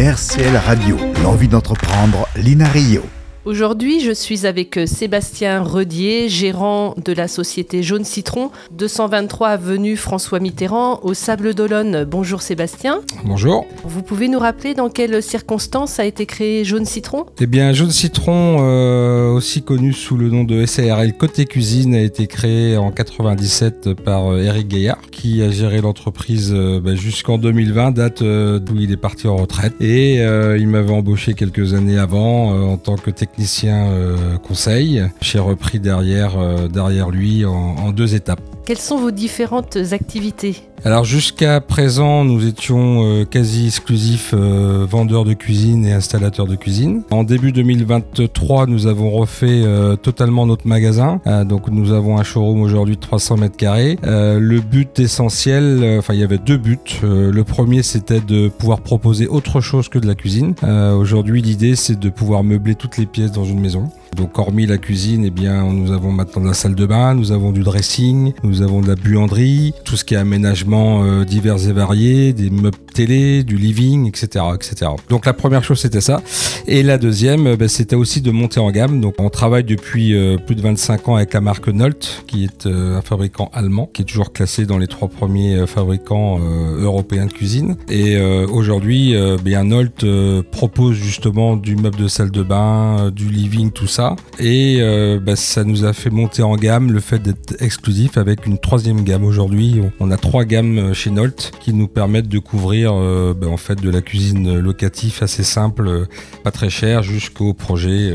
RCL Radio, l'envie d'entreprendre, Lina Rio. Aujourd'hui, je suis avec euh, Sébastien Redier, gérant de la société Jaune Citron, 223 avenue François Mitterrand, au Sable d'Olonne. Bonjour Sébastien. Bonjour. Vous pouvez nous rappeler dans quelles circonstances a été créé Jaune Citron? Eh bien, Jaune Citron, euh, aussi connu sous le nom de SARL Côté Cuisine, a été créé en 97 par Eric euh, Gaillard, qui a géré l'entreprise bah, jusqu'en 2020, date d'où il est parti en retraite. Et il m'avait embauché quelques années avant en tant que technicien technicien euh, conseil. J'ai repris derrière, euh, derrière lui en deux étapes. Quelles sont vos différentes activités alors jusqu'à présent, nous étions euh, quasi exclusifs euh, vendeurs de cuisine et installateurs de cuisine. En début 2023, nous avons refait euh, totalement notre magasin. donc nous avons un showroom aujourd'hui de 300 mètres carrés. le but essentiel, enfin il y avait deux buts. le premier, c'était de pouvoir proposer autre chose que de la cuisine. aujourd'hui, l'idée, c'est de pouvoir meubler toutes les pièces dans une maison. Donc hormis la cuisine, eh bien, nous avons maintenant de la salle de bain, nous avons du dressing, nous avons de la buanderie, tout ce qui est aménagement euh, divers et variés, des meubles télé, du living, etc., etc. Donc la première chose c'était ça, et la deuxième, euh, bah, c'était aussi de monter en gamme. Donc on travaille depuis euh, plus de 25 ans avec la marque Nolt, qui est un fabricant allemand, qui est toujours classé dans les trois premiers fabricants européens de cuisine. Et aujourd'hui, bien Nolt propose justement du meuble de salle de bain, du living, tout ça et bah, ça nous a fait monter en gamme le fait d'être exclusif avec une troisième gamme. Aujourd'hui, on a trois gammes euh, chez Nolt qui nous permettent de couvrir euh, bah, en fait de la cuisine locative assez simple, pas très cher, jusqu'au projet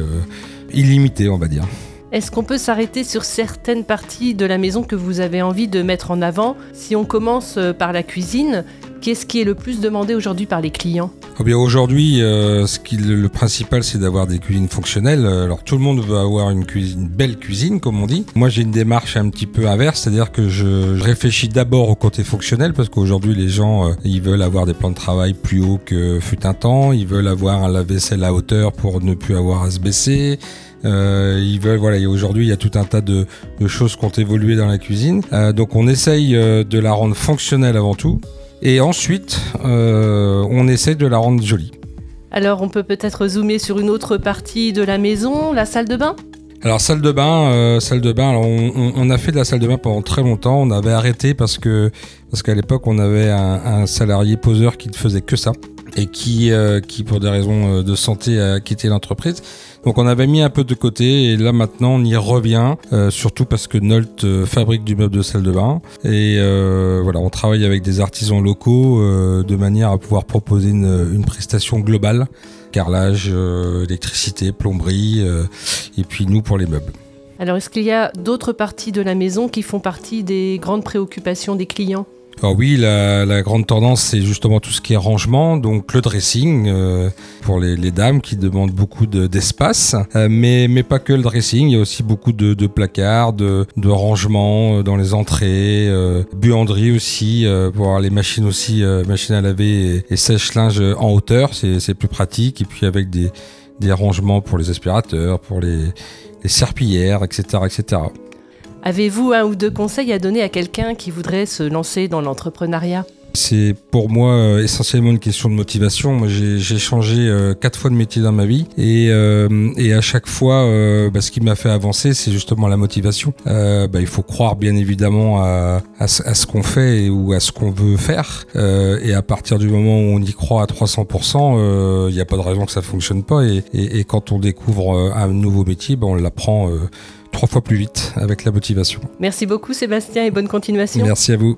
illimité, on va dire. Est-ce qu'on peut s'arrêter sur certaines parties de la maison que vous avez envie de mettre en avant? Si on commence par la cuisine, qu'est-ce qui est le plus demandé aujourd'hui par les clients eh aujourd'hui, euh, le principal, c'est d'avoir des cuisines fonctionnelles. Alors tout le monde veut avoir une belle cuisine, comme on dit. Moi, j'ai une démarche un petit peu inverse, c'est-à-dire que je, réfléchis d'abord au côté fonctionnel, parce qu'aujourd'hui, les gens, euh, ils veulent avoir des plans de travail plus hauts que fut un temps. Ils veulent avoir un lave-vaisselle à hauteur pour ne plus avoir à se baisser. Euh, ils veulent, voilà, aujourd'hui, il y a tout un tas de, choses qui ont évolué dans la cuisine. Euh, donc, on essaye de la rendre fonctionnelle avant tout. Et ensuite, euh, on essaie de la rendre jolie. Alors, on peut peut-être zoomer sur une autre partie de la maison, la salle de bain? Alors salle de bain, euh, salle de bain. Alors on, a fait de la salle de bain pendant très longtemps. On avait arrêté parce que parce qu'à l'époque on avait un, salarié poseur qui ne faisait que ça et qui euh, qui pour des raisons de santé a quitté l'entreprise. Donc on avait mis un peu de côté et là maintenant on y revient, euh, surtout parce que Nolt euh, fabrique du meuble de salle de bain et euh, voilà on travaille avec des artisans locaux de manière à pouvoir proposer une, prestation globale, carrelage, électricité, plomberie et puis nous pour les meubles. Alors est-ce qu'il y a d'autres parties de la maison qui font partie des grandes préoccupations des clients? Alors oui, la, grande tendance, c'est justement tout ce qui est rangement, donc le dressing euh, pour les, dames qui demandent beaucoup d'espace, euh, mais, pas que le dressing, il y a aussi beaucoup de, placards, de, de rangement euh, dans les entrées, buanderie aussi, pour avoir les machines aussi, machines à laver et, sèche-linge en hauteur, c'est plus pratique, et puis avec des, rangements pour les aspirateurs, pour les, les serpillières, etc. etc. Avez-vous un ou deux conseils à donner à quelqu'un qui voudrait se lancer dans l'entrepreneuriat? C'est pour moi euh, essentiellement une question de motivation. Moi, j'ai changé euh, quatre fois de métier dans ma vie et, euh, à chaque fois, bah, ce qui m'a fait avancer, c'est justement la motivation. Bah, il faut croire bien évidemment à, ce qu'on fait ou à ce qu'on veut faire. et à partir du moment où on y croit à 300%, il n'y a pas de raison que ça fonctionne pas. Et quand on découvre un nouveau métier, bah, on l'apprend trois fois plus vite avec la motivation. Merci beaucoup Sébastien et bonne continuation. Merci à vous.